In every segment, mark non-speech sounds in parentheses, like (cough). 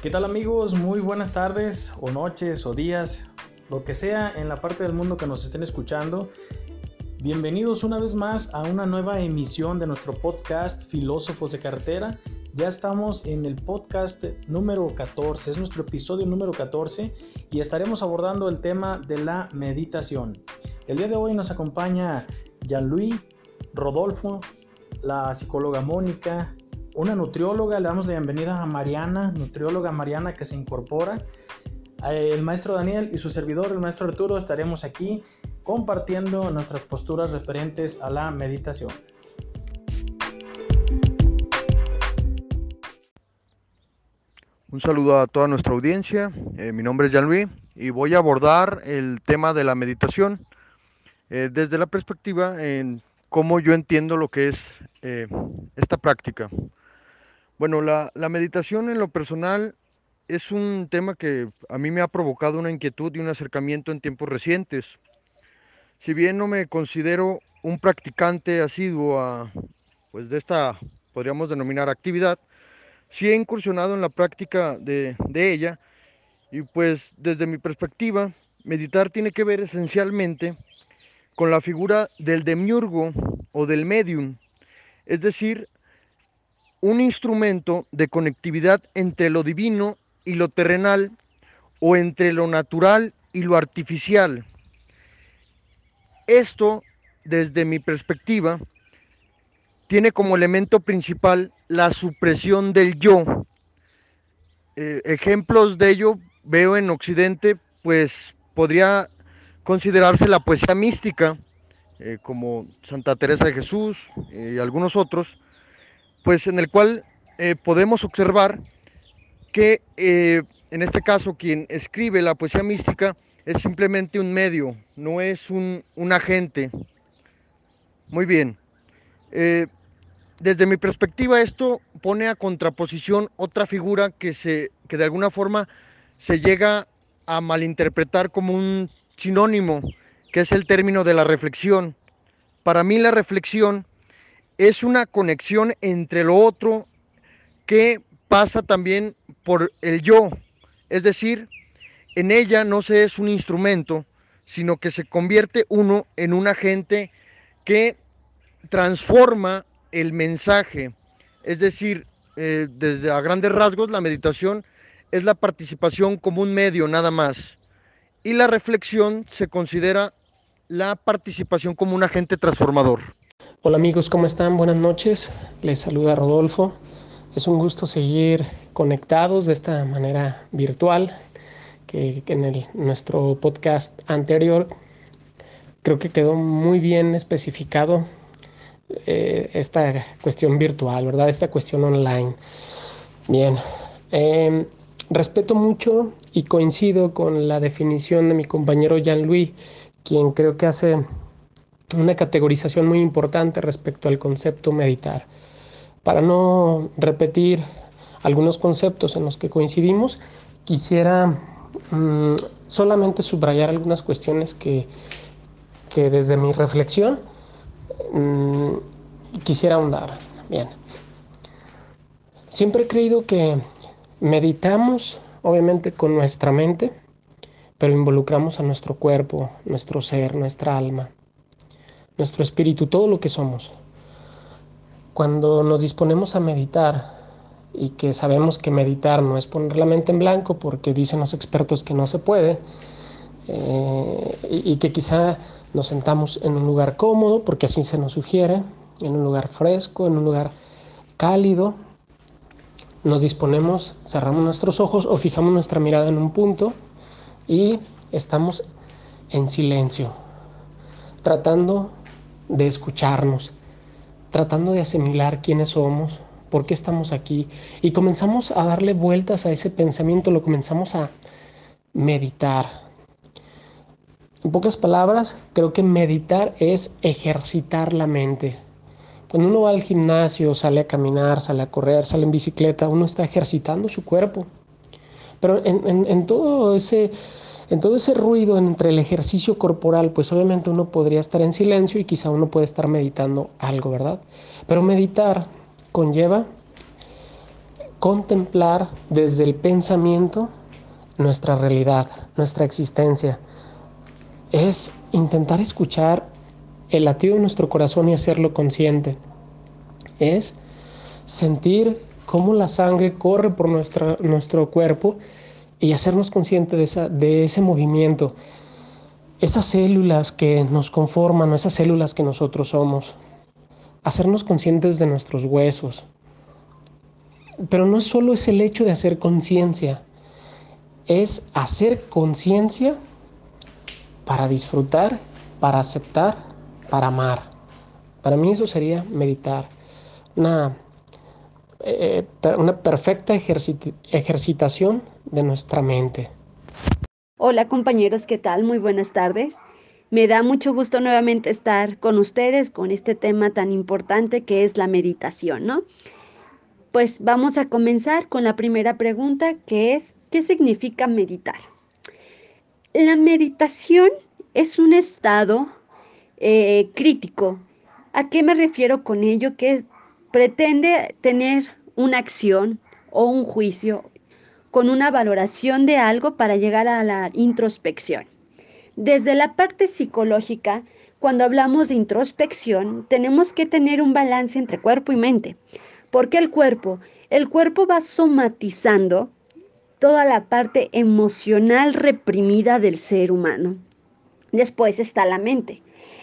¿Qué tal amigos? Muy buenas tardes o noches o días, lo que sea en la parte del mundo que nos estén escuchando. Bienvenidos una vez más a una nueva emisión de nuestro podcast Filósofos de Carretera. Ya estamos en el podcast número 14, es nuestro episodio número 14 y estaremos abordando el tema de la meditación. El día de hoy nos acompaña Jean-Louis, Rodolfo, la psicóloga Mónica, una nutrióloga, le damos la bienvenida a Mariana, nutrióloga Mariana que se incorpora. Eh, el maestro Daniel y su servidor, el maestro Arturo, estaremos aquí compartiendo nuestras posturas referentes a la meditación. Un saludo a toda nuestra audiencia. Eh, mi nombre es Jean-Louis y voy a abordar el tema de la meditación eh, desde la perspectiva en cómo yo entiendo lo que es esta práctica. Bueno, la, meditación en lo personal es un tema que a mí me ha provocado una inquietud y un acercamiento en tiempos recientes. Si bien no me considero un practicante asiduo pues de esta, podríamos denominar actividad, sí he incursionado en la práctica de, de ella y pues desde mi perspectiva, meditar tiene que ver esencialmente con la figura del demiurgo o del medium, es decir, un instrumento de conectividad entre lo divino y lo terrenal o entre lo natural y lo artificial. Esto, desde mi perspectiva, tiene como elemento principal la supresión del yo. Eh, ejemplos de ello veo en Occidente, pues podría considerarse la poesía mística, eh, como Santa Teresa de Jesús y algunos otros, pues en el cual eh, podemos observar que eh, en este caso quien escribe la poesía mística es simplemente un medio, no es un, agente. Muy bien. Eh, desde mi perspectiva esto pone a contraposición otra figura que, se, que de alguna forma se llega a malinterpretar como un sinónimo, que es el término de la reflexión. Para mí la reflexión es una conexión entre lo otro que pasa también por el yo. Es decir, en ella no se es un instrumento, sino que se convierte uno en un agente que transforma el mensaje. Es decir, eh, desde a grandes rasgos, la meditación es la participación como un medio nada más. Y la reflexión se considera la participación como un agente transformador. Hola amigos, ¿cómo están? Buenas noches. Les saluda Rodolfo. Es un gusto seguir conectados de esta manera virtual que en nuestro podcast anterior creo que quedó muy bien especificado eh, esta cuestión virtual, ¿verdad? Esta cuestión online. Bien, em, respeto mucho y coincido con la definición de mi compañero Jean-Louis, quien creo que hace una categorización muy importante respecto al concepto meditar. Para no repetir algunos conceptos en los que coincidimos, quisiera mm, solamente subrayar algunas cuestiones que, que desde mi reflexión mm, quisiera ahondar. Bien. Siempre he creído que meditamos, obviamente, con nuestra mente, pero involucramos a nuestro cuerpo, nuestro ser, nuestra alma nuestro espíritu, todo lo que somos. Cuando nos disponemos a meditar y que sabemos que meditar no es poner la mente en blanco porque dicen los expertos que no se puede, eh, y, que quizá nos sentamos en un lugar cómodo porque así se nos sugiere, en un lugar fresco, en un lugar cálido, nos disponemos, cerramos nuestros ojos o fijamos nuestra mirada en un punto y estamos en silencio, tratando de escucharnos, tratando de asimilar quiénes somos, por qué estamos aquí, y comenzamos a darle vueltas a ese pensamiento, lo comenzamos a meditar. En pocas palabras, creo que meditar es ejercitar la mente. Cuando uno va al gimnasio, sale a caminar, sale a correr, sale en bicicleta, uno está ejercitando su cuerpo. Pero en, en todo ese en todo ese ruido entre el ejercicio corporal, pues obviamente uno podría estar en silencio y quizá uno puede estar meditando algo, ¿verdad? Pero meditar conlleva contemplar desde el pensamiento nuestra realidad, nuestra existencia. Es intentar escuchar el latido de nuestro corazón y hacerlo consciente. Es sentir cómo la sangre corre por nuestro cuerpo y hacernos conscientes de, de ese movimiento. Esas células que nos conforman, esas células que nosotros somos. Hacernos conscientes de nuestros huesos. Pero no solo es el hecho de hacer conciencia, es hacer conciencia para disfrutar, para aceptar, para amar. Para mí eso sería meditar. Una, eh, una perfecta ejercitación de nuestra mente. Hola compañeros, ¿qué tal? Muy buenas tardes. Me da mucho gusto nuevamente estar con ustedes con este tema tan importante que es la meditación, ¿no? Pues vamos a comenzar con la primera pregunta que es, ¿qué significa meditar? La meditación es un estado eh, crítico. ¿A qué me refiero con ello? Que pretende tener una acción o un juicio con una valoración de algo para llegar a la introspección. Desde la parte psicológica, cuando hablamos de introspección, tenemos que tener un balance entre cuerpo y mente. porque el cuerpo? El cuerpo va somatizando toda la parte emocional reprimida del ser humano. Después está la mente.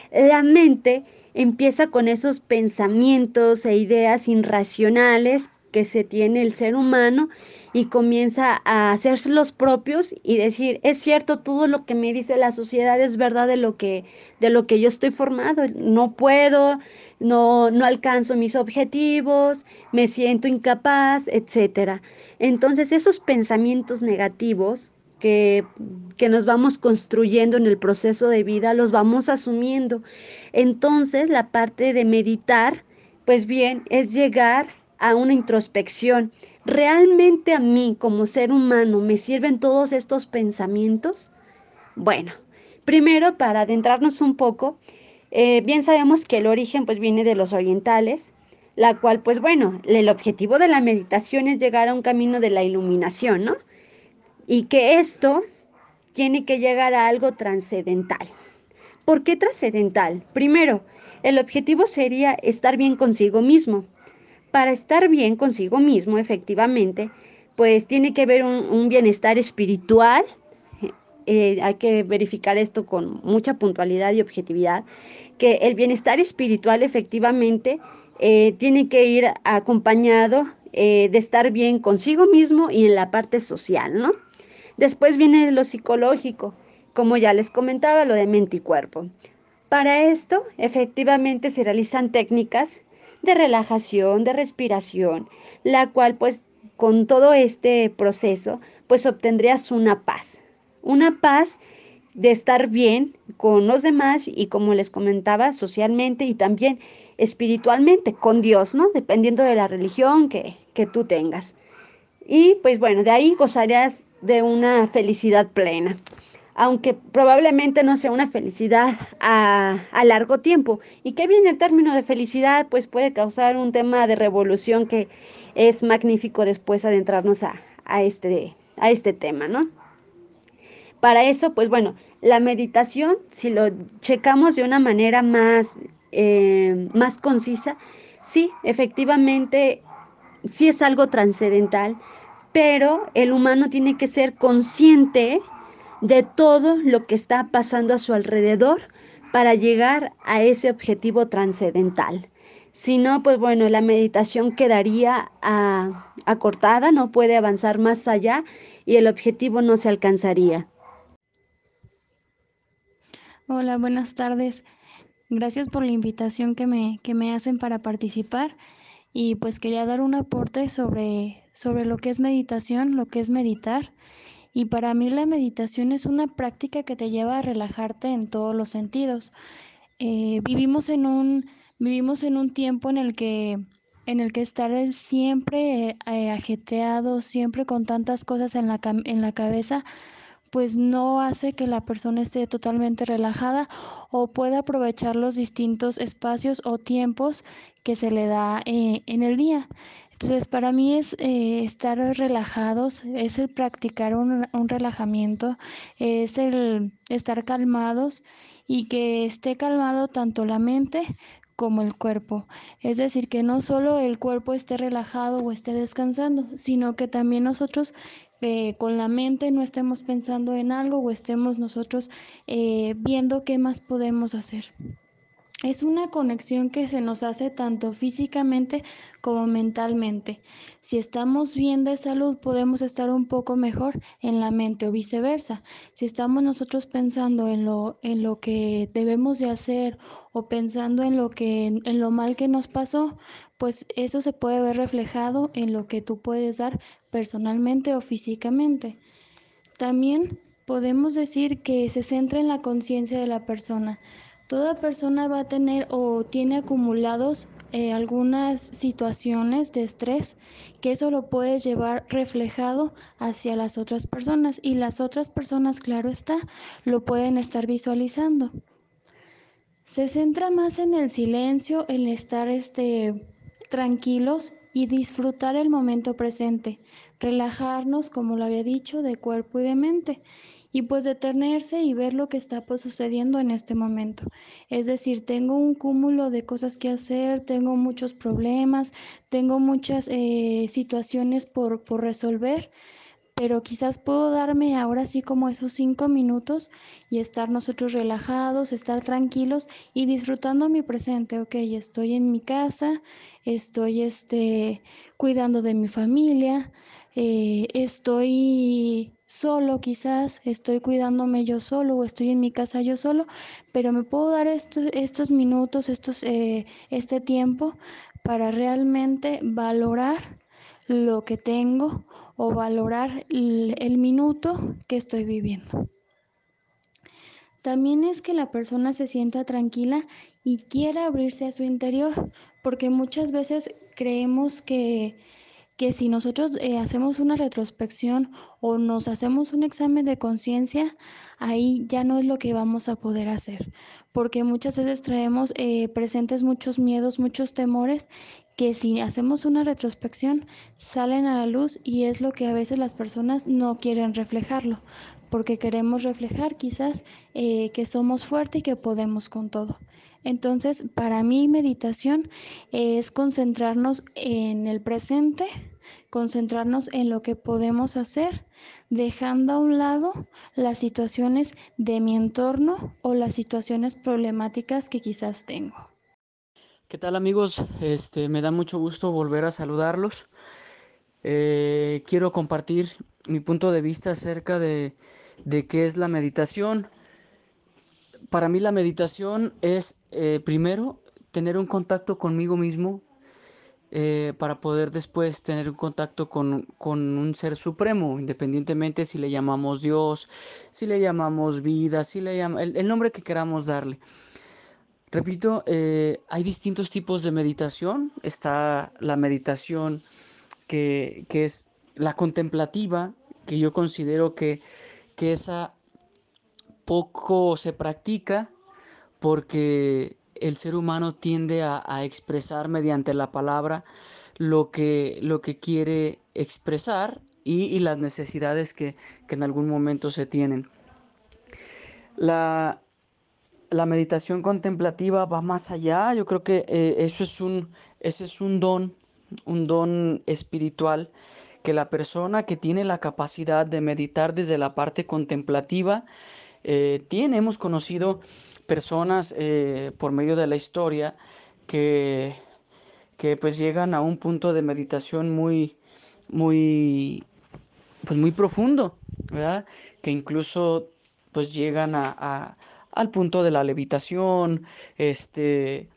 La mente empieza con esos pensamientos e ideas irracionales que se tiene el ser humano y comienza a hacerse los propios y decir, es cierto, todo lo que me dice la sociedad es verdad de lo que, de lo que yo estoy formado, no puedo, no, no alcanzo mis objetivos, me siento incapaz, etcétera. Entonces, esos pensamientos negativos que, que, nos vamos construyendo en el proceso de vida, los vamos asumiendo. Entonces, la parte de meditar, pues bien, es llegar a una introspección. ¿Realmente a mí como ser humano me sirven todos estos pensamientos? Bueno, primero para adentrarnos un poco, eh, bien sabemos que el origen pues viene de los orientales la cual, pues bueno, el objetivo de la meditación es llegar a un camino de la iluminación, ¿no? Y que esto tiene que llegar a algo trascendental. ¿Por qué trascendental? Primero, el objetivo sería estar bien consigo mismo. Para estar bien consigo mismo, efectivamente, pues tiene que haber un, bienestar espiritual. Eh, hay que verificar esto con mucha puntualidad y objetividad, que el bienestar espiritual efectivamente eh, tiene que ir acompañado eh, de estar bien consigo mismo y en la parte social, ¿no? Después viene lo psicológico, como ya les comentaba, lo de mente y cuerpo. Para esto, efectivamente, se realizan técnicas de relajación, de respiración, la cual, pues, con todo este proceso, pues obtendrías una paz. Una paz de estar bien con los demás y, como les comentaba, socialmente y también espiritualmente, con Dios, ¿no? Dependiendo de la religión que, que tú tengas. Y pues bueno, de ahí gozarás de una felicidad plena, aunque probablemente no sea una felicidad a, largo tiempo. ¿Y qué viene el término de felicidad? Pues puede causar un tema de revolución que es magnífico después adentrarnos a, a, este, a este tema, ¿no? Para eso, pues bueno, la meditación, si lo checamos de una manera más eh, más concisa, sí, efectivamente, sí es algo trascendental, pero el humano tiene que ser consciente de todo lo que está pasando a su alrededor para llegar a ese objetivo trascendental. Si no, pues bueno, la meditación quedaría ah, acortada, no puede avanzar más allá y el objetivo no se alcanzaría. Hola, buenas tardes. Gracias por la invitación que me, que me hacen para participar y pues quería dar un aporte sobre, sobre lo que es meditación, lo que es meditar. Y para mí la meditación es una práctica que te lleva a relajarte en todos los sentidos. Eh, vivimos, en un, vivimos en un tiempo en el que, en el que estar siempre eh, ajetreado, siempre con tantas cosas en la, en la cabeza, pues no hace que la persona esté totalmente relajada o pueda aprovechar los distintos espacios o tiempos que se le da eh, en el día. Entonces, para mí es eh, estar relajados, es el practicar un, un relajamiento, es el estar calmados y que esté calmado tanto la mente como el cuerpo. Es decir, que no solo el cuerpo esté relajado o esté descansando, sino que también nosotros eh, con la mente no estemos pensando en algo o estemos nosotros eh, viendo qué más podemos hacer. Es una conexión que se nos hace tanto físicamente como mentalmente. Si estamos bien de salud, podemos estar un poco mejor en la mente o viceversa. Si estamos nosotros pensando en lo, en lo que debemos de hacer o pensando en lo que en lo mal que nos pasó, pues eso se puede ver reflejado en lo que tú puedes dar personalmente o físicamente. También podemos decir que se centra en la conciencia de la persona. Toda persona va a tener o tiene acumulados eh, algunas situaciones de estrés que eso lo puede llevar reflejado hacia las otras personas y las otras personas, claro está, lo pueden estar visualizando. Se centra más en el silencio, en estar este, tranquilos y disfrutar el momento presente, relajarnos, como lo había dicho, de cuerpo y de mente y pues detenerse y ver lo que está pues, sucediendo en este momento. Es decir, tengo un cúmulo de cosas que hacer, tengo muchos problemas, tengo muchas eh, situaciones por, por resolver pero quizás puedo darme ahora sí como esos cinco minutos y estar nosotros relajados, estar tranquilos y disfrutando mi presente. Ok, estoy en mi casa, estoy este, cuidando de mi familia, eh, estoy solo quizás, estoy cuidándome yo solo o estoy en mi casa yo solo, pero me puedo dar estos, minutos, estos, eh, este tiempo para realmente valorar lo que tengo o valorar el minuto que estoy viviendo. También es que la persona se sienta tranquila y quiera abrirse a su interior, porque muchas veces creemos que que si nosotros eh, hacemos una retrospección o nos hacemos un examen de conciencia, ahí ya no es lo que vamos a poder hacer, porque muchas veces traemos eh, presentes muchos miedos, muchos temores, que si hacemos una retrospección salen a la luz y es lo que a veces las personas no quieren reflejarlo, porque queremos reflejar quizás eh, que somos fuertes y que podemos con todo. Entonces, para mí meditación es concentrarnos en el presente, concentrarnos en lo que podemos hacer, dejando a un lado las situaciones de mi entorno o las situaciones problemáticas que quizás tengo. ¿Qué tal amigos? Este, me da mucho gusto volver a saludarlos. Eh, quiero compartir mi punto de vista acerca de, de qué es la meditación para mí la meditación es eh, primero tener un contacto conmigo mismo eh, para poder después tener un contacto con, un ser supremo, independientemente si le llamamos Dios, si le llamamos vida, si le llamamos el, nombre que queramos darle. Repito, eh, hay distintos tipos de meditación. Está la meditación que, es la contemplativa, que yo considero que, que esa poco se practica porque el ser humano tiende a, expresar mediante la palabra lo que, lo que quiere expresar y, las necesidades que, en algún momento se tienen. La, meditación contemplativa va más allá, yo creo que eh, eso es un, es un don, un don espiritual que la persona que tiene la capacidad de meditar desde la parte contemplativa eh, tiene, hemos conocido personas eh, por medio de la historia que, que pues llegan a un punto de meditación muy, muy, pues muy profundo, ¿verdad? Que incluso pues llegan a, al punto de la levitación, este,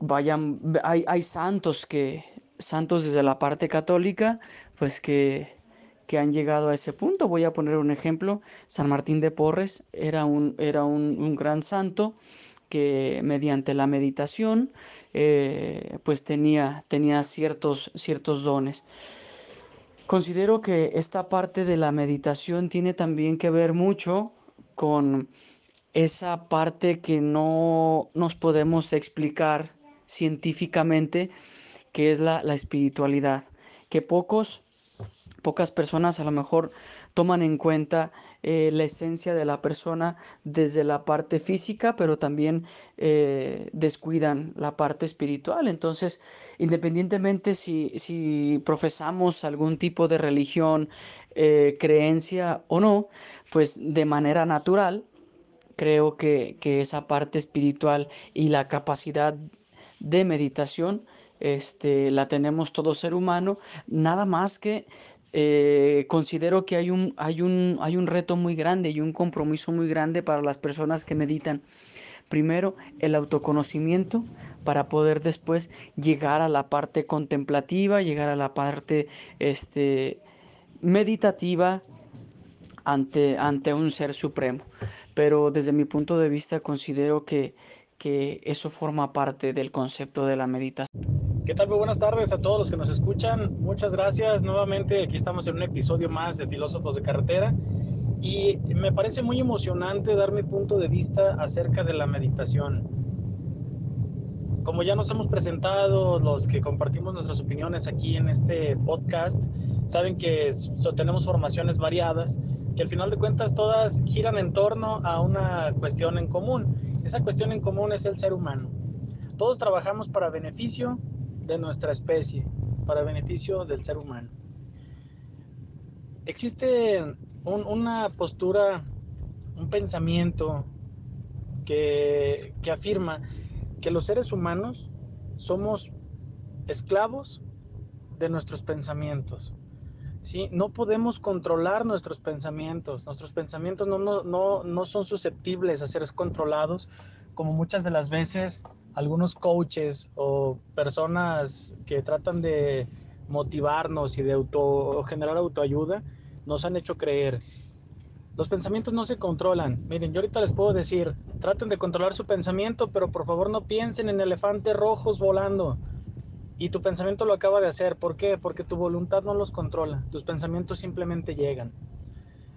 vayan, hay, hay santos que, santos desde la parte católica, pues que que han llegado a ese punto. Voy a poner un ejemplo. San Martín de Porres era un, era un, gran santo que mediante la meditación eh, pues tenía, tenía ciertos, ciertos dones. Considero que esta parte de la meditación tiene también que ver mucho con esa parte que no nos podemos explicar científicamente que es la, la espiritualidad, que pocos, pocas personas a lo mejor toman en cuenta eh, la esencia de la persona desde la parte física, pero también eh, descuidan la parte espiritual. Entonces, independientemente si, si profesamos algún tipo de religión, eh, creencia o no, pues de manera natural, creo que, que esa parte espiritual y la capacidad de meditación este, la tenemos todo ser humano, nada más que eh, considero que hay un, hay, un, hay un reto muy grande y un compromiso muy grande para las personas que meditan. Primero, el autoconocimiento para poder después llegar a la parte contemplativa, llegar a la parte este, meditativa ante, ante un ser supremo. Pero desde mi punto de vista considero que, que eso forma parte del concepto de la meditación. ¿Qué tal? Muy buenas tardes a todos los que nos escuchan. Muchas gracias. Nuevamente aquí estamos en un episodio más de Filósofos de Carretera y me parece muy emocionante dar mi punto de vista acerca de la meditación. Como ya nos hemos presentado, los que compartimos nuestras opiniones aquí en este podcast, saben que tenemos formaciones variadas, que al final de cuentas todas giran en torno a una cuestión en común. Esa cuestión en común es el ser humano. Todos trabajamos para beneficio de nuestra especie, para beneficio del ser humano. Existe una postura, un pensamiento que, que afirma que los seres humanos somos esclavos de nuestros pensamientos. ¿sí? No podemos controlar nuestros pensamientos. Nuestros pensamientos no, no, no, no son susceptibles a ser controlados como muchas de las veces algunos coaches o personas que tratan de motivarnos y de auto, generar autoayuda nos han hecho creer. Los pensamientos no se controlan. Miren, yo ahorita les puedo decir, traten de controlar su pensamiento, pero por favor no piensen en elefantes rojos volando. Y tu pensamiento lo acaba de hacer. ¿Por qué? Porque tu voluntad no los controla. Tus pensamientos simplemente llegan.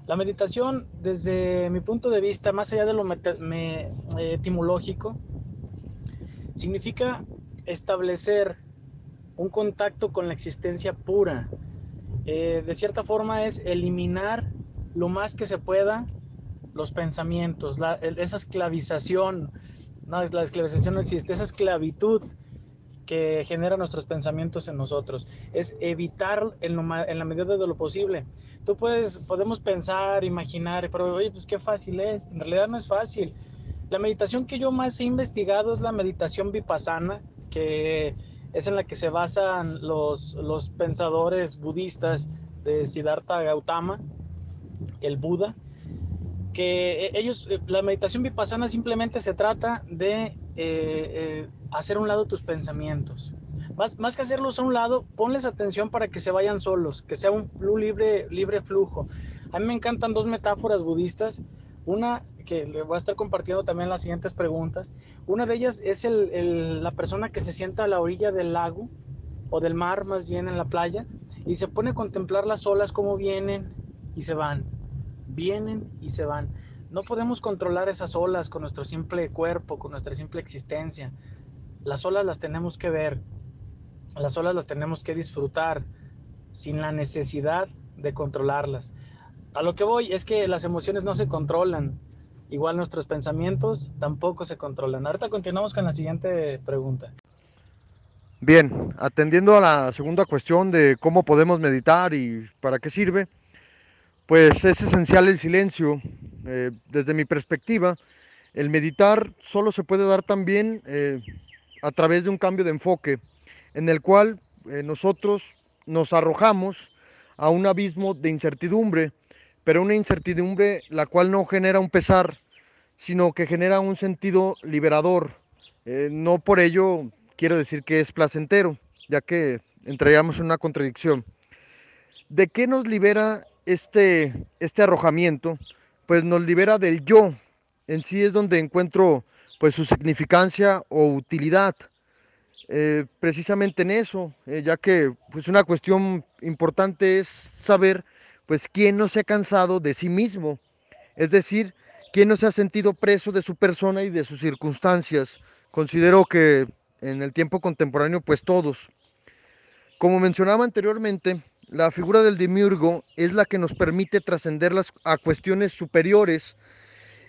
La meditación, desde mi punto de vista, más allá de lo etimológico, significa establecer un contacto con la existencia pura. Eh, de cierta forma es eliminar lo más que se pueda los pensamientos, esa esclavización, no, la esclavización no existe, esa esclavitud que genera nuestros pensamientos en nosotros, es evitar en, en la medida de lo posible. Tú puedes, podemos pensar, imaginar, pero oye, pues qué fácil es, en realidad no es fácil la meditación que yo más he investigado es la meditación vipassana, que es en la que se basan los, los pensadores budistas de Siddhartha Gautama, el Buda, que e, ellos, eh, la meditación vipassana simplemente se trata de eh, eh, hacer a un lado tus pensamientos. Más, más, que hacerlos a un lado, ponles atención para que se vayan solos, que sea un libre, libre flujo. A mí me encantan dos metáforas budistas. Una que le voy a estar compartiendo también las siguientes preguntas. Una de ellas es el, la persona que se sienta a la orilla del lago o del mar, más bien en la playa, y se pone a contemplar las olas como vienen y se van, vienen y se van. No podemos controlar esas olas con nuestro simple cuerpo, con nuestra simple existencia. Las olas las tenemos que ver, las olas las tenemos que disfrutar sin la necesidad de controlarlas. A lo que voy es que las emociones no se controlan, Igual nuestros pensamientos tampoco se controlan. Ahorita continuamos con la siguiente pregunta. Bien, atendiendo a la segunda cuestión de cómo podemos meditar y para qué sirve, pues es esencial el silencio. Eh, desde mi perspectiva, el meditar solo se puede dar también eh, a través de un cambio de enfoque, en el cual eh, nosotros nos arrojamos a un abismo de incertidumbre, pero una incertidumbre la cual no genera un pesar, sino que genera un sentido liberador. Eh, no por ello quiero decir que es placentero, ya que entraríamos en una contradicción. ¿De qué nos libera este, este arrojamiento? Pues nos libera del yo. En sí es donde encuentro pues su significancia o utilidad. Eh, precisamente en eso, eh, ya que pues una cuestión importante es saber pues quién no se ha cansado de sí mismo, es decir, ¿Quién no se ha sentido preso de su persona y de sus circunstancias? Considero que en el tiempo contemporáneo, pues todos. Como mencionaba anteriormente, la figura del demiurgo es la que nos permite trascender a cuestiones superiores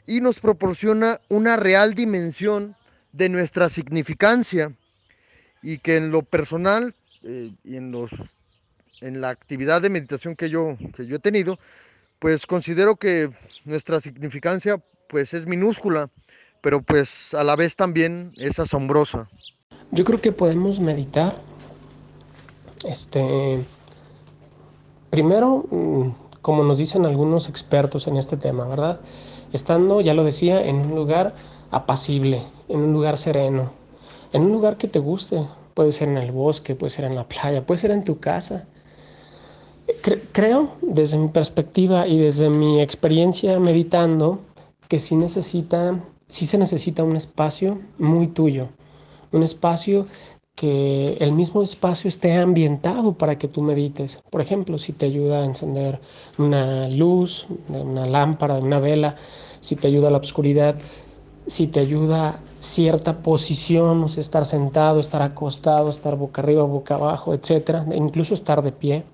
y nos proporciona una real dimensión de nuestra significancia y que en lo personal eh, y en, los, en la actividad de meditación que yo, que yo he tenido, pues considero que nuestra significancia pues es minúscula, pero pues a la vez también es asombrosa. Yo creo que podemos meditar este primero mm, como nos dicen algunos expertos en este tema, ¿verdad? Estando, ya lo decía, en un lugar apacible, en un lugar sereno, en un lugar que te guste. Puede ser en el bosque, puede ser en la playa, puede ser en tu casa. Creo, desde mi perspectiva y desde mi experiencia meditando, que sí, necesita, sí se necesita un espacio muy tuyo, un espacio que el mismo espacio esté ambientado para que tú medites. Por ejemplo, si te ayuda a encender una luz, una lámpara, una vela, si te ayuda a la oscuridad, si te ayuda cierta posición, o estar sentado, estar acostado, estar boca arriba, boca abajo, etcétera, e incluso estar de pie.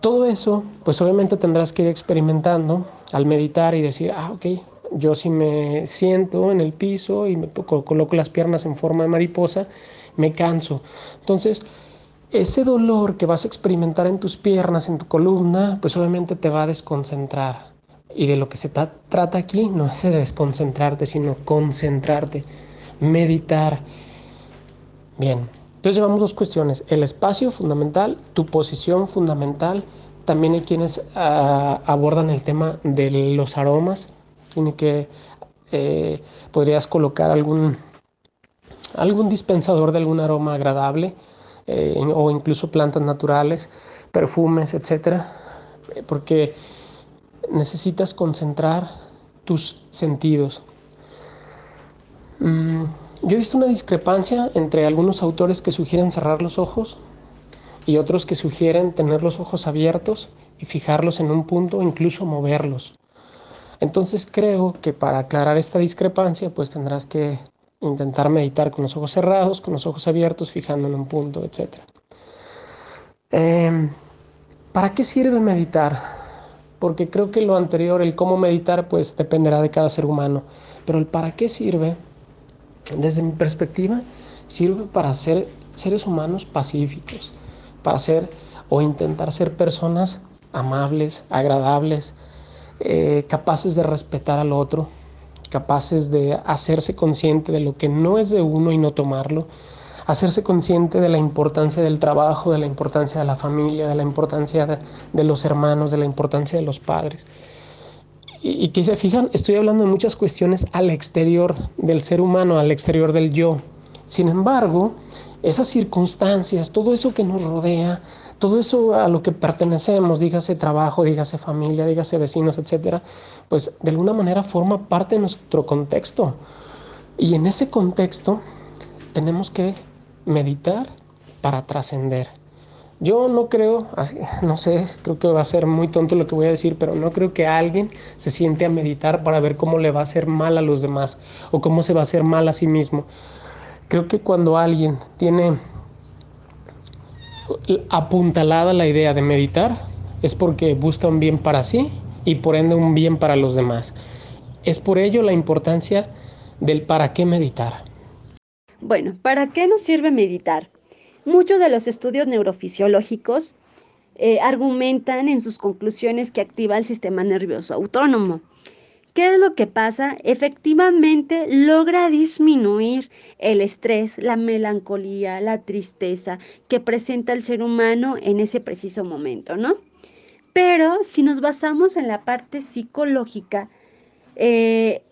Todo eso, pues obviamente tendrás que ir experimentando al meditar y decir, ah, ok, yo si me siento en el piso y me coloco las piernas en forma de mariposa, me canso. Entonces, ese dolor que vas a experimentar en tus piernas, en tu columna, pues obviamente te va a desconcentrar. Y de lo que se trata aquí no es de desconcentrarte, sino concentrarte, meditar. Bien, entonces llevamos dos cuestiones. El espacio fundamental, tu posición fundamental. También hay quienes ah, abordan el tema de los aromas. Tiene que, eh, podrías colocar algún, algún dispensador de algún aroma agradable eh, o incluso plantas naturales, perfumes, etcétera, porque necesitas concentrar tus sentidos. Mm, yo he visto una discrepancia entre algunos autores que sugieren cerrar los ojos y otros que sugieren tener los ojos abiertos y fijarlos en un punto incluso moverlos. Entonces creo que para aclarar esta discrepancia pues tendrás que intentar meditar con los ojos cerrados, con los ojos abiertos, fijando en un punto, etc. Em, ¿Para qué sirve meditar? porque creo que lo anterior, el cómo meditar, pues dependerá de cada ser humano. Pero el para qué sirve, desde mi perspectiva, sirve para ser seres humanos pacíficos, para ser o intentar ser personas amables, agradables, eh, capaces de respetar al otro, capaces de hacerse consciente de lo que no es de uno y no tomarlo, hacerse consciente de la importancia del trabajo, de la importancia de la familia, de la importancia de, los hermanos, de la importancia de los padres. Y, que se fijan, estoy hablando de muchas cuestiones al exterior del ser humano, al exterior del yo. Sin embargo, esas circunstancias, todo eso que nos rodea, todo eso a lo que pertenecemos, dígase trabajo, dígase familia, dígase vecinos, etcétera, pues de alguna manera forma parte de nuestro contexto. Y en ese contexto tenemos que meditar para trascender. Yo no creo, (laughs) no sé, creo que va a ser muy tonto lo que voy a decir, pero no creo que alguien se siente a meditar para ver cómo le va a hacer mal a los demás o cómo se va a hacer mal a sí mismo. Creo que cuando alguien tiene apuntalada la idea de meditar, es porque busca un bien para sí y por ende un bien para los demás. Es por ello la importancia del para qué meditar. Bueno, ¿para qué nos sirve meditar? Muchos de los estudios neurofisiológicos eh, argumentan en sus conclusiones que activa el sistema nervioso autónomo. ¿Qué es lo que pasa? Efectivamente logra disminuir el estrés, la melancolía, la tristeza que presenta el ser humano en ese preciso momento, ¿no? Pero si nos basamos en la parte psicológica, eh,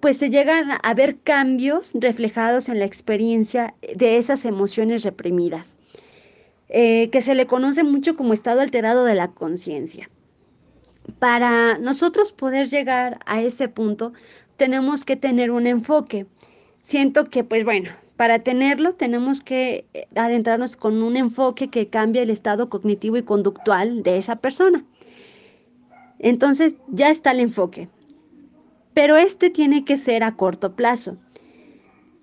pues se llegan a ver cambios reflejados en la experiencia de esas emociones reprimidas, eh, que se le conoce mucho como estado alterado de la conciencia. Para nosotros poder llegar a ese punto, tenemos que tener un enfoque. Siento que, pues bueno, para tenerlo tenemos que eh, adentrarnos con un enfoque que cambie el estado cognitivo y conductual de esa persona. Entonces ya está el enfoque pero este tiene que ser a corto plazo.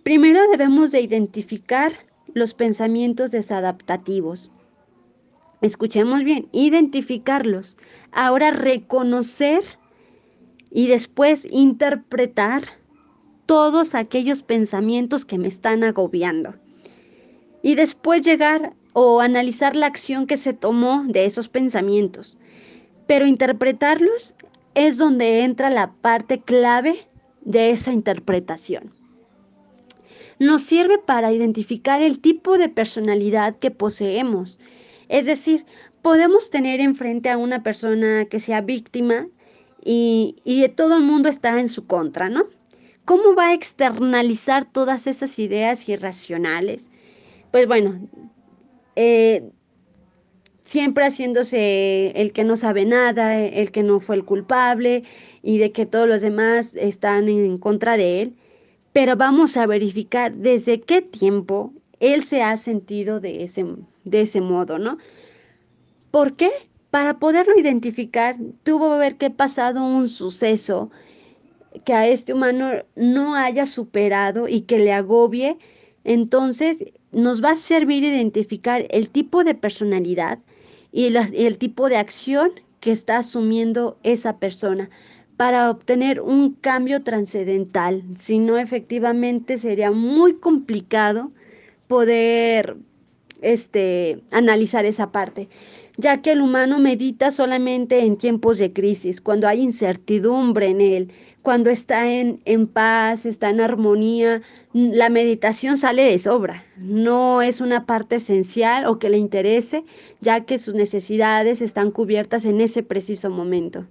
Primero debemos de identificar los pensamientos desadaptativos. Escuchemos bien, identificarlos. Ahora reconocer y después interpretar todos aquellos pensamientos que me están agobiando. Y después llegar o analizar la acción que se tomó de esos pensamientos. Pero interpretarlos es donde entra la parte clave de esa interpretación. Nos sirve para identificar el tipo de personalidad que poseemos. Es decir, podemos tener enfrente a una persona que sea víctima y, y todo el mundo está en su contra, ¿no? ¿Cómo va a externalizar todas esas ideas irracionales? Pues bueno, eh, siempre haciéndose el que no sabe nada, el que no fue el culpable y de que todos los demás están en contra de él. Pero vamos a verificar desde qué tiempo él se ha sentido de ese, de ese modo, ¿no? ¿Por qué? Para poderlo identificar, tuvo que haber que pasado un suceso que a este humano no haya superado y que le agobie. Entonces, nos va a servir identificar el tipo de personalidad y, el tipo de acción que está asumiendo esa persona para obtener un cambio trascendental. Si no, efectivamente sería muy complicado poder este, analizar esa parte, ya que el humano medita solamente en tiempos de crisis, cuando hay incertidumbre en él, cuando está en, en paz, está en armonía, la meditación sale de sobra, no es una parte esencial o que le interese, ya que sus necesidades están cubiertas en ese preciso momento.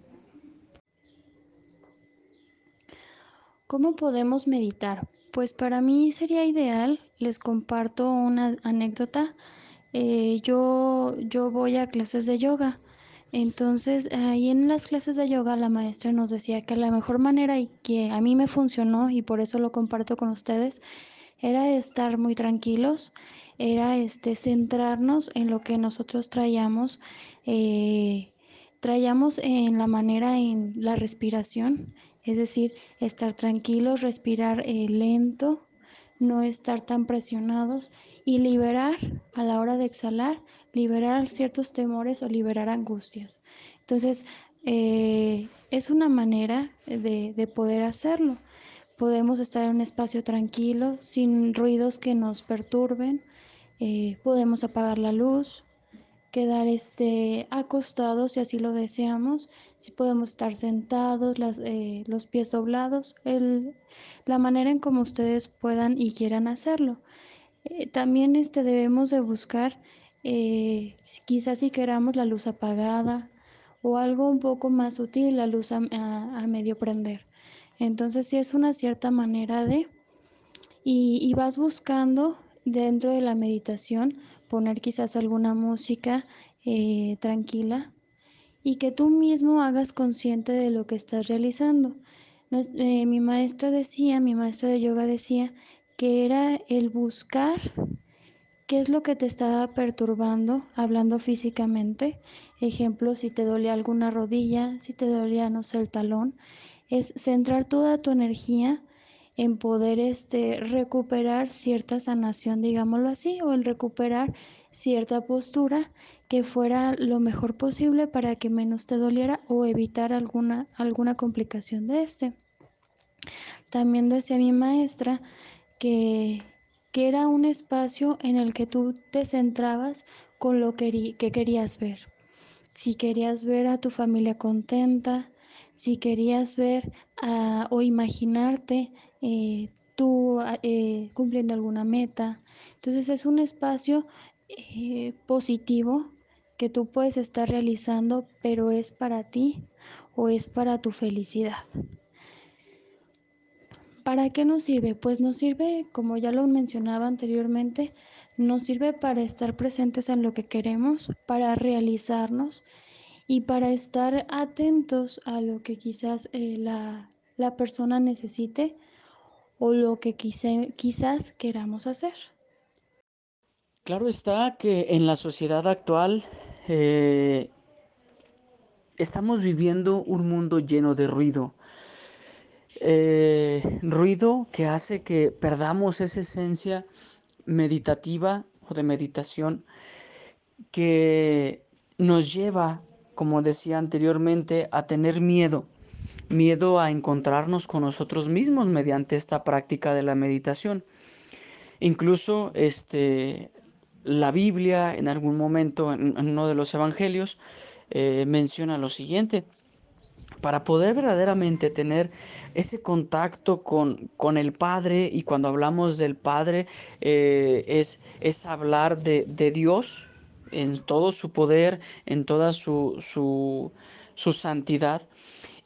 ¿Cómo podemos meditar? Pues para mí sería ideal, les comparto una anécdota. Eh, yo, yo voy a clases de yoga entonces, ahí en las clases de yoga la maestra nos decía que la mejor manera y que a mí me funcionó y por eso lo comparto con ustedes era estar muy tranquilos, era este centrarnos en lo que nosotros traíamos, eh, traíamos en la manera en la respiración, es decir, estar tranquilos, respirar eh, lento, no estar tan presionados y liberar a la hora de exhalar liberar ciertos temores o liberar angustias. Entonces, eh, es una manera de, poder hacerlo. Podemos estar en un espacio tranquilo, sin ruidos que nos perturben. Eh, podemos apagar la luz, quedar este, acostados si así lo deseamos. Si podemos estar sentados, eh, los pies doblados, la manera en como ustedes puedan y quieran hacerlo. también este, debemos de buscar eh, quizás si queramos la luz apagada o algo un poco más sutil, la luz a, medio prender. Entonces sí es una cierta manera de... Y, vas buscando dentro de la meditación poner quizás alguna música eh, tranquila y que tú mismo hagas consciente de lo que estás realizando. Eh, mi maestra decía, mi maestra de yoga decía que era el buscar ¿Qué es lo que te estaba perturbando hablando físicamente? Ejemplo, si te dolía alguna rodilla, si te dolía, no sé, el talón, es centrar toda tu energía en poder este, recuperar cierta sanación, digámoslo así, o el recuperar cierta postura que fuera lo mejor posible para que menos te doliera o evitar alguna, alguna complicación de este. También decía mi maestra que que era un espacio en el que tú te centrabas con lo que, querías ver. Si querías ver a tu familia contenta, si querías ver o imaginarte eh, tú eh, cumpliendo alguna meta. Entonces es un espacio eh, positivo que tú puedes estar realizando, pero es para ti o es para tu felicidad. ¿Para qué nos sirve? Pues nos sirve, como ya lo mencionaba anteriormente, nos sirve para estar presentes en lo que queremos, para realizarnos y para estar atentos a lo que quizás eh, la, persona necesite o lo que quizás queramos hacer. Claro está que en la sociedad actual eh, estamos viviendo un mundo lleno de ruido eh, ruido que hace que perdamos esa esencia meditativa o de meditación que nos lleva, como decía anteriormente, a tener miedo, miedo a encontrarnos con nosotros mismos mediante esta práctica de la meditación. Incluso este, la Biblia en algún momento, en, uno de los evangelios, eh, menciona lo siguiente. Para poder verdaderamente tener ese contacto con, con el Padre, y cuando hablamos del Padre eh, es, es hablar de, de Dios, en todo su poder, en toda su, su, su santidad.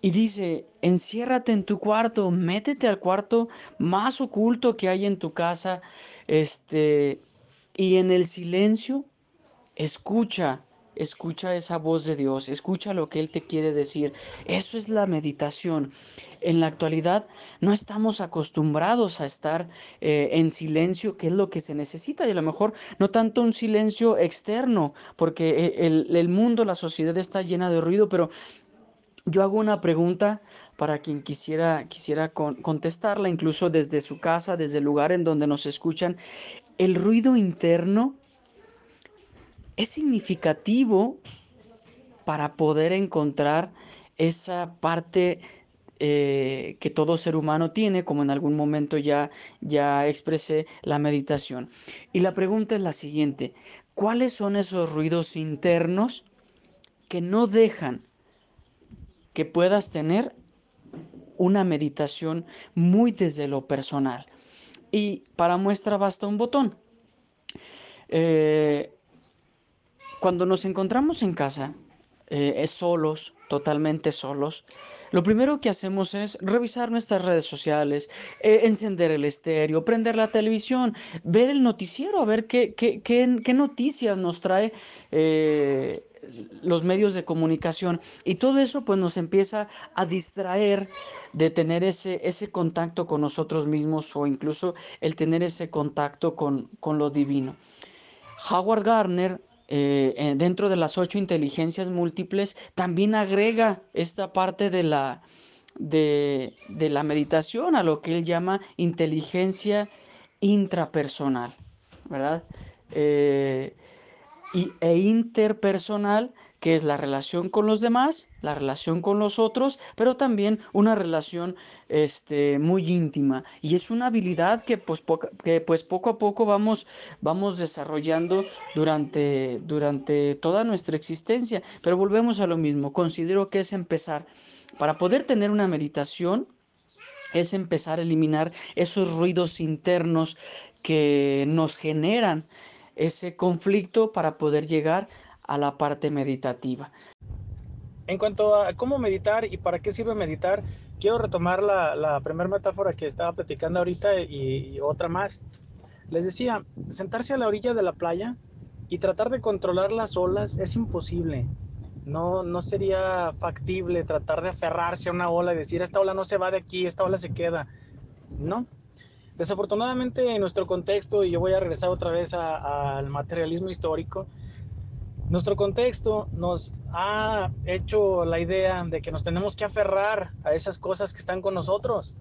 Y dice, enciérrate en tu cuarto, métete al cuarto más oculto que hay en tu casa, este, y en el silencio, escucha escucha esa voz de Dios, escucha lo que Él te quiere decir. Eso es la meditación. En la actualidad no estamos acostumbrados a estar eh, en silencio, que es lo que se necesita, y a lo mejor no tanto un silencio externo, porque eh, el, mundo, la sociedad está llena de ruido, pero yo hago una pregunta para quien quisiera, quisiera contestarla, incluso desde su casa, desde el lugar en donde nos escuchan. El ruido interno es significativo para poder encontrar esa parte eh, que todo ser humano tiene, como en algún momento ya, ya expresé la meditación. Y la pregunta es la siguiente, ¿cuáles son esos ruidos internos que no dejan que puedas tener una meditación muy desde lo personal? Y para muestra basta un botón. Eh, cuando nos encontramos en casa, eh, solos, totalmente solos, lo primero que hacemos es revisar nuestras redes sociales, eh, encender el estéreo, prender la televisión, ver el noticiero, a ver qué, qué, qué, noticias nos trae eh, los medios de comunicación. Y todo eso pues nos empieza a distraer de tener ese, ese contacto con nosotros mismos o incluso el tener ese contacto con, con lo divino. Howard Gardner eh, dentro de las ocho inteligencias múltiples, también agrega esta parte de la, de, la meditación a lo que él llama inteligencia intrapersonal, ¿verdad? Eh, y, e interpersonal que es la relación con los demás, la relación con los otros, pero también una relación este, muy íntima. Y es una habilidad que pues, que, pues poco a poco vamos, vamos desarrollando durante, durante toda nuestra existencia. Pero volvemos a lo mismo, considero que es empezar. Para poder tener una meditación, es empezar a eliminar esos ruidos internos que nos generan ese conflicto para poder llegar a la parte meditativa. En cuanto a cómo meditar y para qué sirve meditar, quiero retomar la, primera metáfora que estaba platicando ahorita y, otra más. Les decía, sentarse a la orilla de la playa y tratar de controlar las olas es imposible. No, no sería factible tratar de aferrarse a una ola y decir, esta ola no se va de aquí, esta ola se queda. No. Desafortunadamente en nuestro contexto, y yo voy a regresar otra vez al materialismo histórico, nuestro contexto nos ha hecho la idea de que nos tenemos que aferrar a esas cosas que están con nosotros,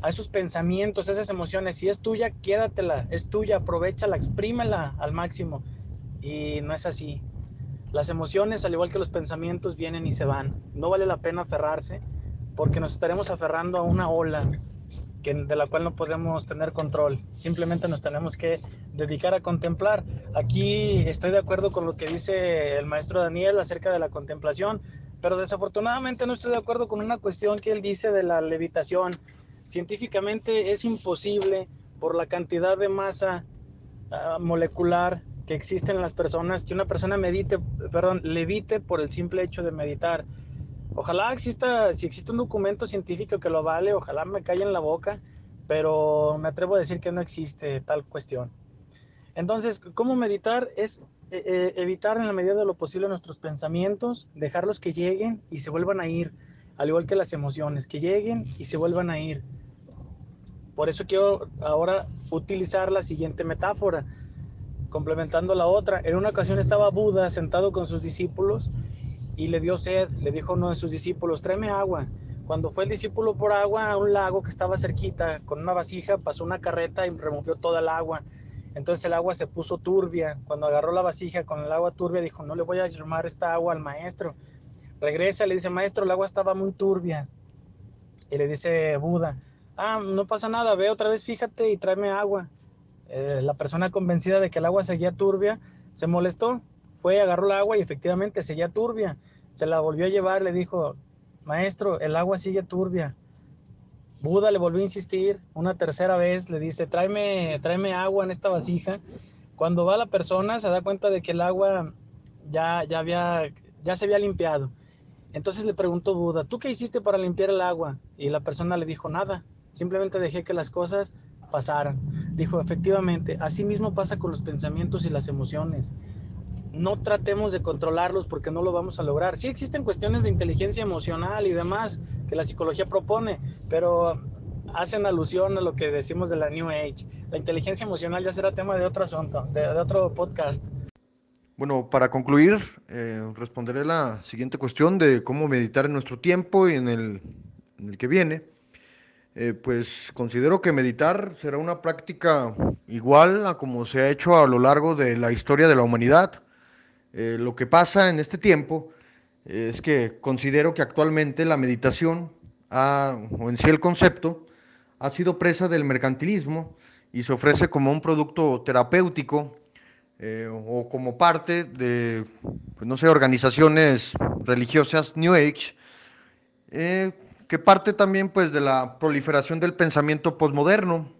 a esos pensamientos, esas emociones. Si es tuya, quédatela, es tuya, aprovechala, exprímela al máximo. Y no es así. Las emociones, al igual que los pensamientos, vienen y se van. No vale la pena aferrarse porque nos estaremos aferrando a una ola de la cual no podemos tener control. Simplemente nos tenemos que dedicar a contemplar. Aquí estoy de acuerdo con lo que dice el maestro Daniel acerca de la contemplación, pero desafortunadamente no estoy de acuerdo con una cuestión que él dice de la levitación. Científicamente es imposible por la cantidad de masa ah, molecular que existe en las personas que una persona medite, perdón, levite por el simple hecho de meditar. Ojalá exista, si existe un documento científico que lo vale, ojalá me en la boca, pero me atrevo a decir que no existe tal cuestión. Entonces, ¿cómo meditar? Es eh, eh, evitar en la medida de lo posible nuestros pensamientos, dejarlos que lleguen y se vuelvan a ir, al igual que las emociones, que lleguen y se vuelvan a ir. Por eso quiero ahora utilizar la siguiente metáfora, complementando la otra. En una ocasión estaba Buda sentado con sus discípulos y le dio sed, le dijo uno de sus discípulos, tráeme agua. Cuando fue el discípulo por agua a un lago que estaba cerquita, con una vasija, pasó una carreta y removió toda el agua. Entonces el agua se puso turbia. Cuando agarró la vasija con el agua turbia, dijo, no le voy a llamar esta agua al maestro. Regresa, le dice, maestro, el agua estaba muy turbia. Y le dice Buda, ah, no pasa nada, ve otra vez, fíjate y tráeme agua. Eh, la persona convencida de que el agua seguía turbia se molestó, fue, agarró el agua y efectivamente seguía turbia. Se la volvió a llevar, le dijo, maestro, el agua sigue turbia. Buda le volvió a insistir una tercera vez, le dice, tráeme, tráeme agua en esta vasija. Cuando va la persona se da cuenta de que el agua ya, ya, había, ya se había limpiado. Entonces le preguntó Buda, ¿tú qué hiciste para limpiar el agua? Y la persona le dijo, nada, simplemente dejé que las cosas pasaran. Dijo, efectivamente, así mismo pasa con los pensamientos y las emociones no tratemos de controlarlos porque no lo vamos a lograr. Sí existen cuestiones de inteligencia emocional y demás que la psicología propone, pero hacen alusión a lo que decimos de la New Age. La inteligencia emocional ya será tema de otro asunto, de, otro podcast. Bueno, para concluir, eh, responderé la siguiente cuestión de cómo meditar en nuestro tiempo y en el, que viene. Eh, pues considero que meditar será una práctica igual a como se ha hecho a lo largo de la historia de la humanidad. Eh, lo que pasa en este tiempo es que considero que actualmente la meditación, o en sí el concepto, ha sido presa del mercantilismo y se ofrece como un producto terapéutico eh, o como parte de, pues no sé, organizaciones religiosas New Age, eh, que parte también pues de la proliferación del pensamiento posmoderno,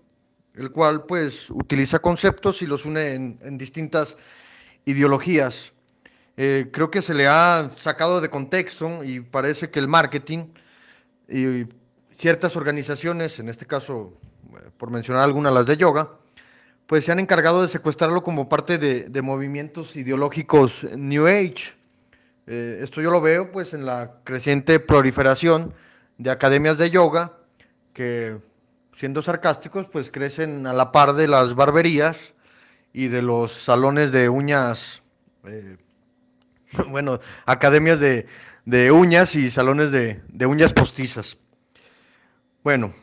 el cual pues utiliza conceptos y los une en distintas ideologías. Eh, creo que se le ha sacado de contexto y parece que el marketing y ciertas organizaciones, en este caso, eh, por mencionar algunas, las de yoga, pues se han encargado de secuestrarlo como parte de, movimientos ideológicos New Age. Eh, esto yo lo veo pues en la creciente proliferación de academias de yoga que, siendo sarcásticos, pues crecen a la par de las barberías y de los salones de uñas (laughs) bueno, academias de, uñas y salones de, uñas postizas. Bueno,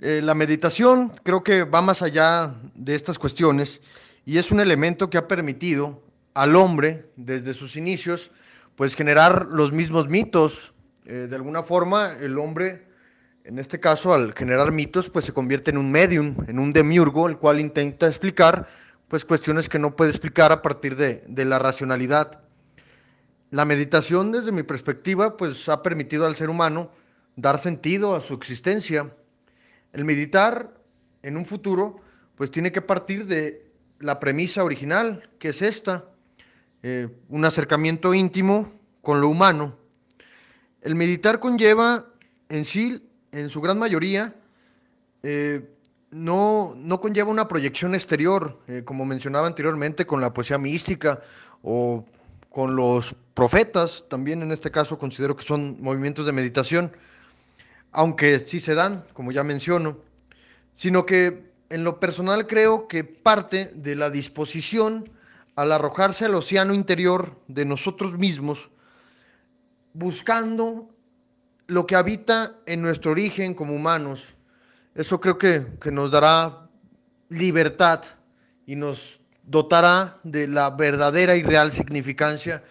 eh, la meditación creo que va más allá de estas cuestiones y es un elemento que ha permitido al hombre desde sus inicios pues generar los mismos mitos. Eh, de alguna forma el hombre, en este caso al generar mitos, pues se convierte en un medium, en un demiurgo, el cual intenta explicar pues cuestiones que no puede explicar a partir de, de la racionalidad. La meditación, desde mi perspectiva, pues ha permitido al ser humano dar sentido a su existencia. El meditar en un futuro, pues tiene que partir de la premisa original, que es esta, eh, un acercamiento íntimo con lo humano. El meditar conlleva en sí, en su gran mayoría, eh, no, no, conlleva una proyección exterior, eh, como mencionaba anteriormente, con la poesía mística o con los profetas, también en este caso considero que son movimientos de meditación, aunque sí se dan, como ya menciono, sino que en lo personal creo que parte de la disposición al arrojarse al océano interior de nosotros mismos, buscando lo que habita en nuestro origen como humanos. Eso creo que, que nos dará libertad y nos dotará de la verdadera y real significancia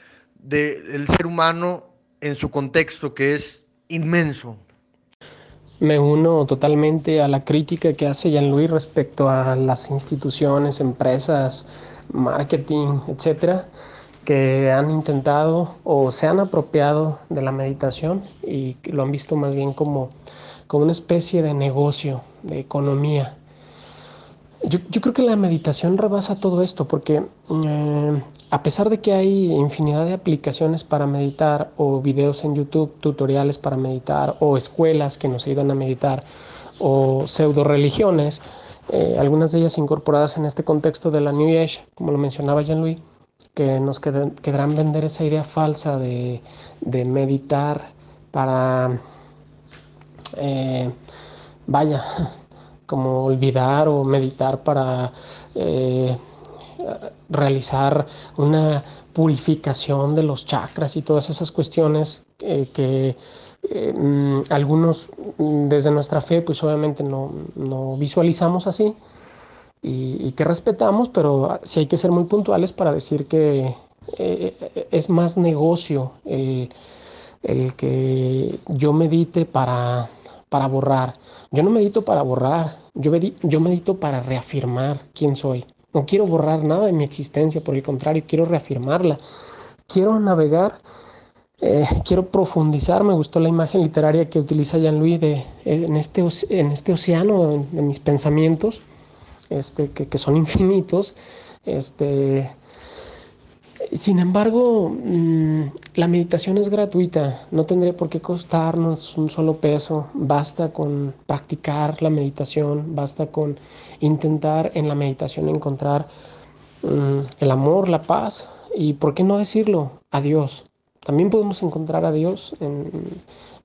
del ser humano en su contexto, que es inmenso. Me uno totalmente a la crítica que hace Jean-Louis respecto a las instituciones, empresas, marketing, etcétera, que han intentado o se han apropiado de la meditación y lo han visto más bien como, como una especie de negocio, de economía. Yo, creo que la meditación rebasa todo esto porque eh, a pesar de que hay infinidad de aplicaciones para meditar o videos en YouTube, tutoriales para meditar o escuelas que nos ayudan a meditar o pseudo religiones, eh, algunas de ellas incorporadas en este contexto de la New Age, como lo mencionaba Jean-Louis, que nos quedarán vender esa idea falsa de, meditar para, eh, vaya, como olvidar o meditar para eh, realizar una purificación de los chakras y todas esas cuestiones que eh, mm, algunos mm, desde nuestra fe pues obviamente no, visualizamos así y, que respetamos, pero sí hay que ser muy puntuales para decir que eh, es más negocio el, que yo medite para, para borrar. Yo no medito para borrar, yo, yo medito para reafirmar quién soy. No quiero borrar nada de mi existencia, por el contrario, quiero reafirmarla. Quiero navegar, eh, quiero profundizar. Me gustó la imagen literaria que utiliza Jean-Louis de, en, este, en este océano de mis pensamientos este, que, son infinitos. Este, sin embargo, mm, la meditación es gratuita, no tendría por qué costarnos un solo peso, basta con practicar la meditación, basta con intentar en la meditación encontrar mm, el amor, la paz y, ¿por qué no decirlo? A Dios. También podemos encontrar a Dios en,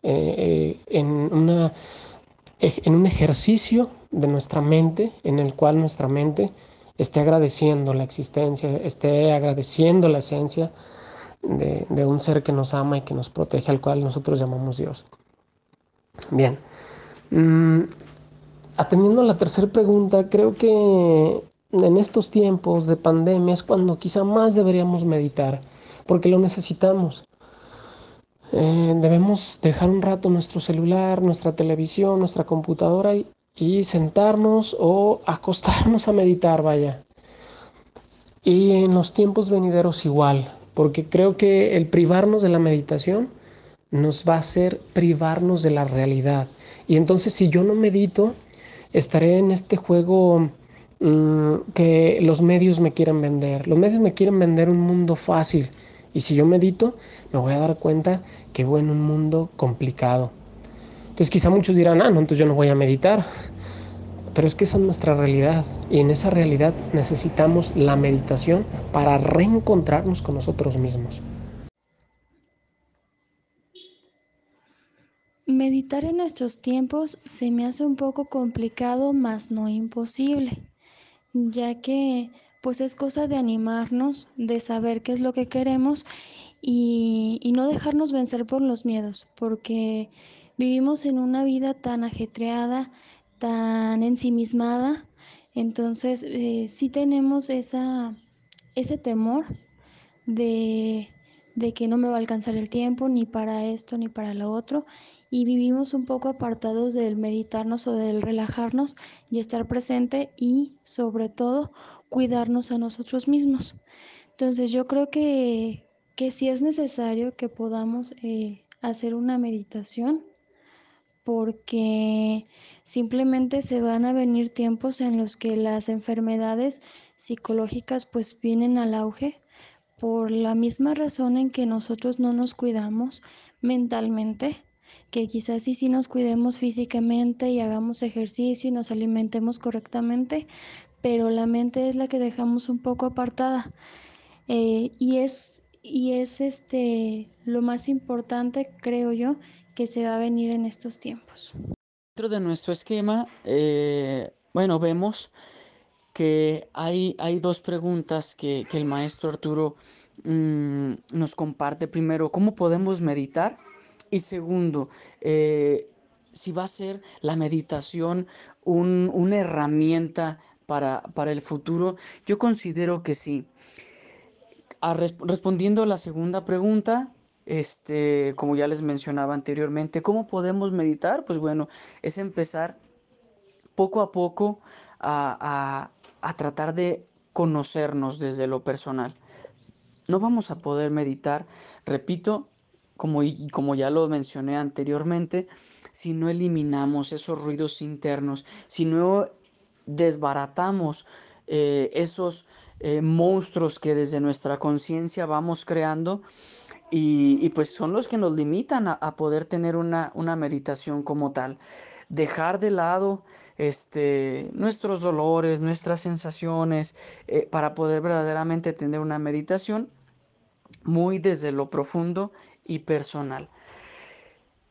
eh, en un ejercicio de nuestra mente en el cual nuestra mente esté agradeciendo la existencia, esté agradeciendo la esencia de, un ser que nos ama y que nos protege, al cual nosotros llamamos Dios. Bien, mm, atendiendo a la tercera pregunta, creo que en estos tiempos de pandemia es cuando quizá más deberíamos meditar, porque lo necesitamos. Eh, debemos dejar un rato nuestro celular, nuestra televisión, nuestra computadora y, y sentarnos o acostarnos a meditar, vaya. Y en los tiempos venideros igual, porque creo que el privarnos de la meditación nos va a hacer privarnos de la realidad. Y entonces si yo no medito, estaré en este juego mm, que los medios me quieren vender. Los medios me quieren vender un mundo fácil. Y si yo medito, me voy a dar cuenta que voy en un mundo complicado. Entonces quizá muchos dirán, ah, no, entonces yo no voy a meditar. Pero es que esa es nuestra realidad y en esa realidad necesitamos la meditación para reencontrarnos con nosotros mismos. Meditar en nuestros tiempos se me hace un poco complicado, mas no imposible, ya que pues es cosa de animarnos, de saber qué es lo que queremos y, y no dejarnos vencer por los miedos, porque Vivimos en una vida tan ajetreada, tan ensimismada, entonces eh, sí tenemos ese temor de, de que no me va a alcanzar el tiempo ni para esto ni para lo otro y vivimos un poco apartados del meditarnos o del relajarnos y estar presente y sobre todo cuidarnos a nosotros mismos. Entonces yo creo que, que sí es necesario que podamos eh, hacer una meditación porque simplemente se van a venir tiempos en los que las enfermedades psicológicas pues vienen al auge por la misma razón en que nosotros no nos cuidamos mentalmente, que quizás sí sí nos cuidemos físicamente y hagamos ejercicio y nos alimentemos correctamente, pero la mente es la que dejamos un poco apartada. Eh, y es y es este lo más importante creo yo que se va a venir en estos tiempos. Dentro de nuestro esquema, eh, bueno, vemos que hay, hay dos preguntas que, el maestro Arturo mm, nos comparte. Primero, ¿cómo podemos meditar? Y segundo, eh, si va a ser la meditación una herramienta para, para, el futuro, yo considero que sí. respondiendo a la segunda pregunta, este, como ya les mencionaba anteriormente, ¿cómo podemos meditar? Pues bueno, es empezar poco a poco a, tratar de conocernos desde lo personal. No vamos a poder meditar, repito, como, como ya lo mencioné anteriormente, si no eliminamos esos ruidos internos, si no desbaratamos eh, esos eh, monstruos que desde nuestra conciencia vamos creando, y, pues son los que nos limitan a, poder tener una, meditación como tal. Dejar de lado este, nuestros dolores, nuestras sensaciones, eh, para poder verdaderamente tener una meditación muy desde lo profundo y personal.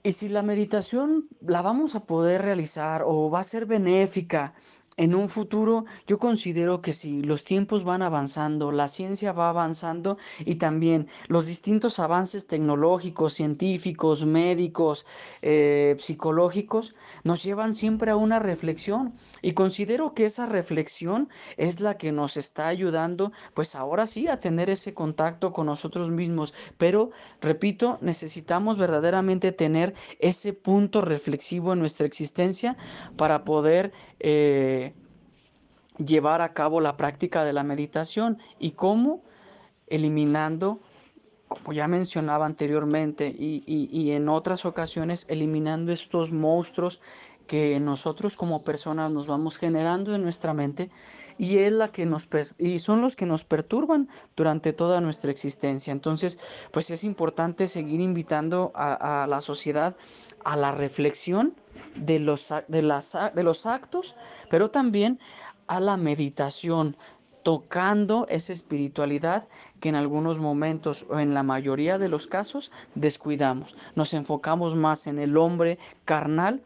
Y si la meditación la vamos a poder realizar o va a ser benéfica en un futuro yo considero que si los tiempos van avanzando, la ciencia va avanzando y también los distintos avances tecnológicos, científicos, médicos, eh, psicológicos, nos llevan siempre a una reflexión y considero que esa reflexión es la que nos está ayudando, pues ahora sí, a tener ese contacto con nosotros mismos. Pero, repito, necesitamos verdaderamente tener ese punto reflexivo en nuestra existencia para poder... Eh, llevar a cabo la práctica de la meditación y cómo eliminando, como ya mencionaba anteriormente y, y, en otras ocasiones, eliminando estos monstruos que nosotros como personas nos vamos generando en nuestra mente y es la que nos y son los que nos perturban durante toda nuestra existencia. Entonces, pues es importante seguir invitando a, a la sociedad a la reflexión de los, de, las, de los actos, pero también a la meditación, tocando esa espiritualidad que en algunos momentos o en la mayoría de los casos descuidamos. Nos enfocamos más en el hombre carnal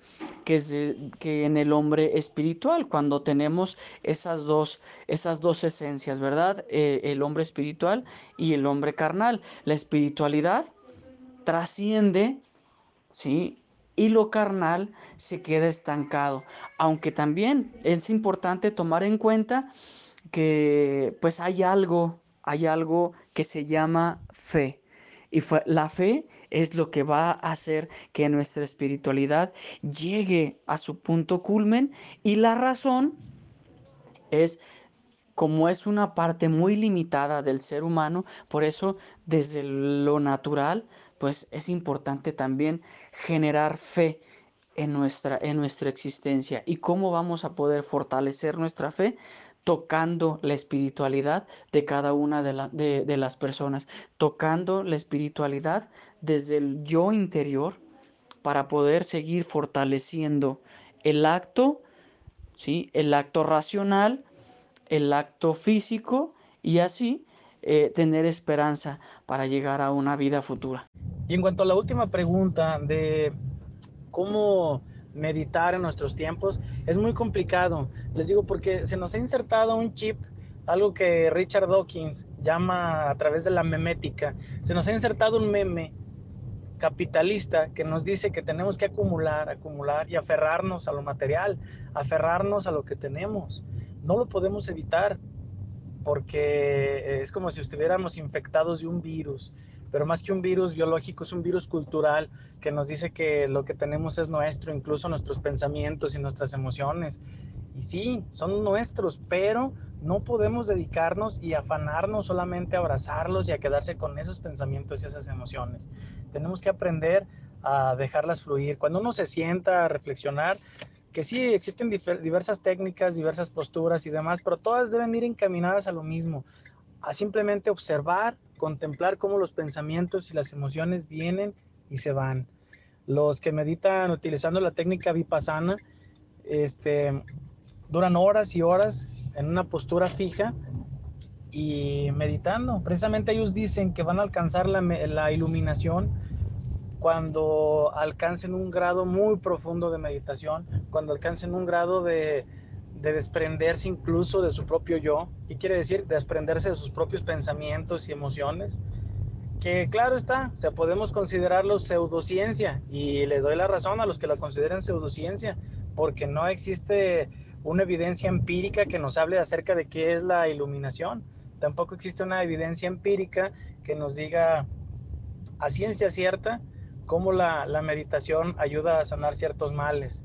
que, que en el hombre espiritual, cuando tenemos esas dos, esas dos esencias, ¿verdad? Eh, el hombre espiritual y el hombre carnal. La espiritualidad trasciende, ¿sí? y lo carnal se queda estancado. Aunque también es importante tomar en cuenta que pues hay algo, hay algo que se llama fe. Y la fe es lo que va a hacer que nuestra espiritualidad llegue a su punto culmen y la razón es como es una parte muy limitada del ser humano, por eso desde lo natural pues es importante también generar fe en nuestra, en nuestra existencia. ¿Y cómo vamos a poder fortalecer nuestra fe? Tocando la espiritualidad de cada una de, las personas, tocando la espiritualidad desde el yo interior para poder seguir fortaleciendo el acto, ¿sí? el acto racional, el acto físico y así eh, tener esperanza para llegar a una vida futura. Y en cuanto a la última pregunta de cómo meditar en nuestros tiempos, es muy complicado. Les digo porque se nos ha insertado un chip, algo que Richard Dawkins llama a través de la memética. Se nos ha insertado un meme capitalista que nos dice que tenemos que acumular, acumular y aferrarnos a lo material, aferrarnos a lo que tenemos. No lo podemos evitar porque es como si estuviéramos infectados de un virus, pero más que un virus biológico es un virus cultural que nos dice que lo que tenemos es nuestro, incluso nuestros pensamientos y nuestras emociones. Y sí, son nuestros, pero no podemos dedicarnos y afanarnos solamente a abrazarlos y a quedarse con esos pensamientos y esas emociones. Tenemos que aprender a dejarlas fluir. Cuando uno se sienta a reflexionar, que sí existen diversas técnicas, diversas posturas y demás, pero todas deben ir encaminadas a lo mismo, a simplemente observar, contemplar cómo los pensamientos y las emociones vienen y se van. Los que meditan utilizando la técnica vipassana, este, duran horas y horas en una postura fija y meditando. Precisamente ellos dicen que van a alcanzar la, la iluminación cuando alcancen un grado muy profundo de meditación, cuando alcancen un grado de, desprenderse incluso de su propio yo. ¿Qué quiere decir? Desprenderse de sus propios pensamientos y emociones. Que claro está, o sea, podemos considerarlo pseudociencia y le doy la razón a los que la consideren pseudociencia, porque no existe una evidencia empírica que nos hable acerca de qué es la iluminación. Tampoco existe una evidencia empírica que nos diga a ciencia cierta cómo la, meditación ayuda a sanar ciertos males.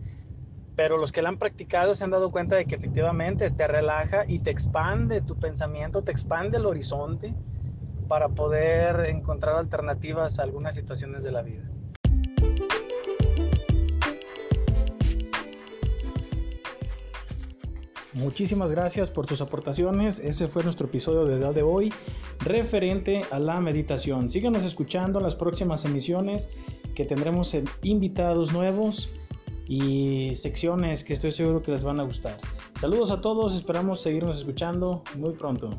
Pero los que la han practicado se han dado cuenta de que efectivamente te relaja y te expande tu pensamiento, te expande el horizonte para poder encontrar alternativas a algunas situaciones de la vida. Muchísimas gracias por tus aportaciones. Ese fue nuestro episodio de día de hoy referente a la meditación. Síganos escuchando en las próximas emisiones que tendremos invitados nuevos y secciones que estoy seguro que les van a gustar. Saludos a todos, esperamos seguirnos escuchando muy pronto.